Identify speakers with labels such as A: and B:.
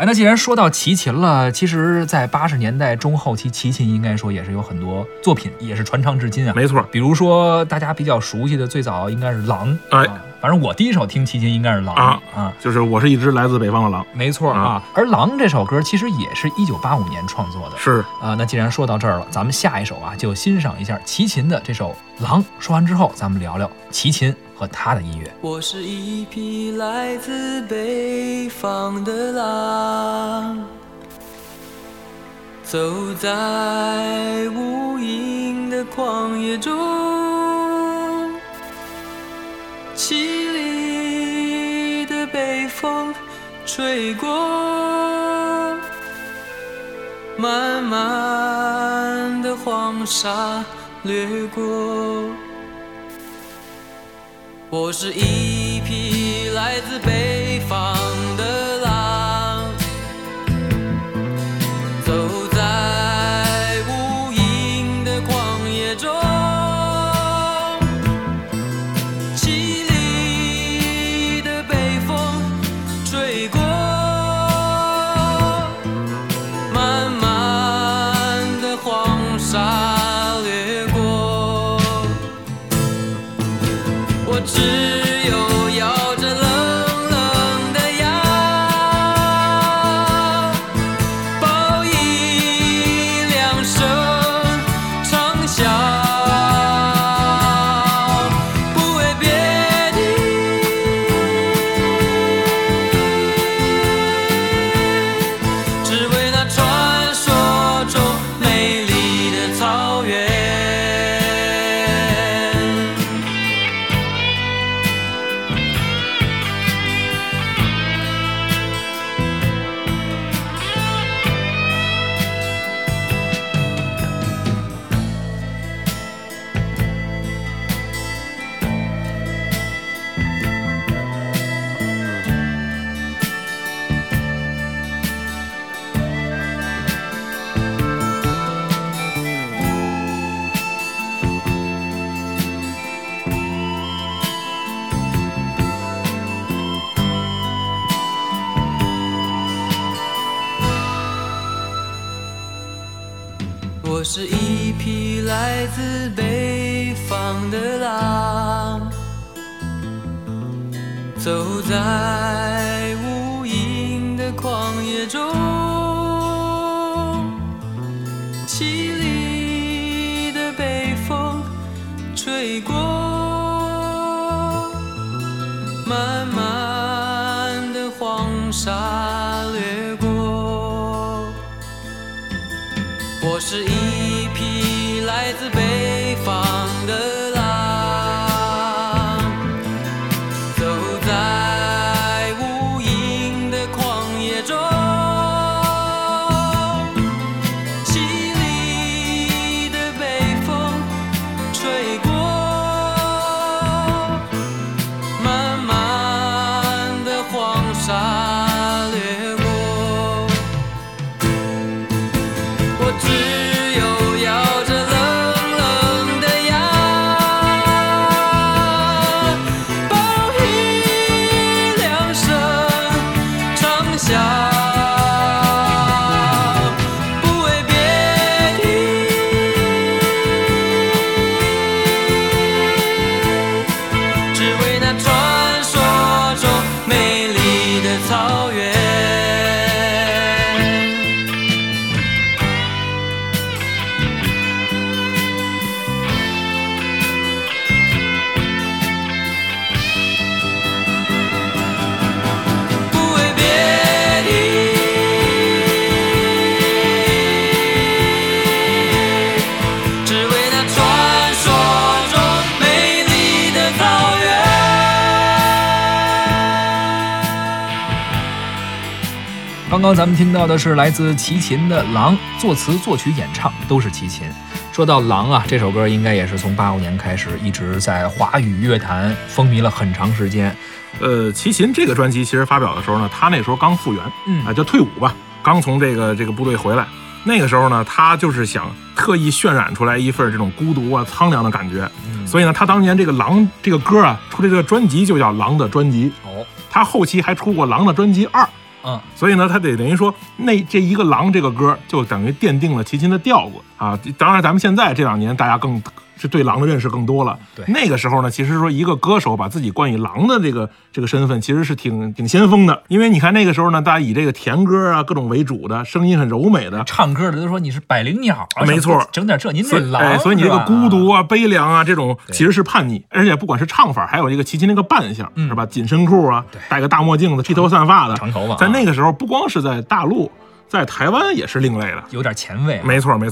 A: 哎，那既然说到齐秦了，其实，在八十年代中后期，齐秦应该说也是有很多作品，也是传唱至今啊。
B: 没错，
A: 比如说大家比较熟悉的，最早应该是《狼》。
B: 哎，
A: 反正我第一首听齐秦应该是《狼》
B: 啊
A: 啊，
B: 就是我是一只来自北方的狼。
A: 没错啊。而《狼》这首歌其实也是一九八五年创作的。
B: 是
A: 啊，那既然说到这儿了，咱们下一首啊，就欣赏一下齐秦的这首《狼》。说完之后，咱们聊聊齐秦和他的音乐。
C: 我是一匹来自北方的狼，走在无垠的旷野中，风吹过，漫漫的黄沙掠过。我是一匹来自北方飞过，漫漫的黄沙掠过。我只有自北方的狼，走在无垠的旷野中，凄厉的北风吹过，漫漫的黄沙掠过。我是一
A: 刚刚咱们听到的是来自齐秦的《狼》，作词、作曲、演唱都是齐秦。说到《狼》啊，这首歌应该也是从八五年开始一直在华语乐坛风靡了很长时间。
B: 呃，齐秦这个专辑其实发表的时候呢，他那时候刚复员，
A: 嗯
B: 啊，叫退伍吧，刚从这个这个部队回来。那个时候呢，他就是想特意渲染出来一份这种孤独啊、苍凉的感觉。
A: 嗯
B: 所以呢，他当年这个《狼》这个歌啊，出的这个专辑就叫《狼的专辑》。
A: 哦，
B: 他后期还出过《狼的专辑二》，
A: 嗯，
B: 所以呢，他得等于说那这一个狼这个歌就等于奠定了齐秦的调子啊。当然，咱们现在这两年大家更是对狼的认识更多了。
A: 对
B: 那个时候呢，其实说一个歌手把自己冠以狼的这个这个身份，其实是挺挺先锋的。因为你看那个时候呢，大家以这个甜歌啊各种为主的，声音很柔美的。
A: 唱歌的都说你是百灵鸟啊，
B: 没错
A: 整点这您这狼、
B: 哎，所以你这个孤独啊、悲凉啊，这种其实是叛逆，而且不管是唱法，还有这个齐秦那个扮相，
A: 嗯
B: 是吧？紧身裤啊，戴个大墨镜子，披头散发的，
A: 长头发啊
B: 在那个时候，不光是在大陆，在台湾也是另类的。
A: 有点前卫啊，
B: 没错，没错。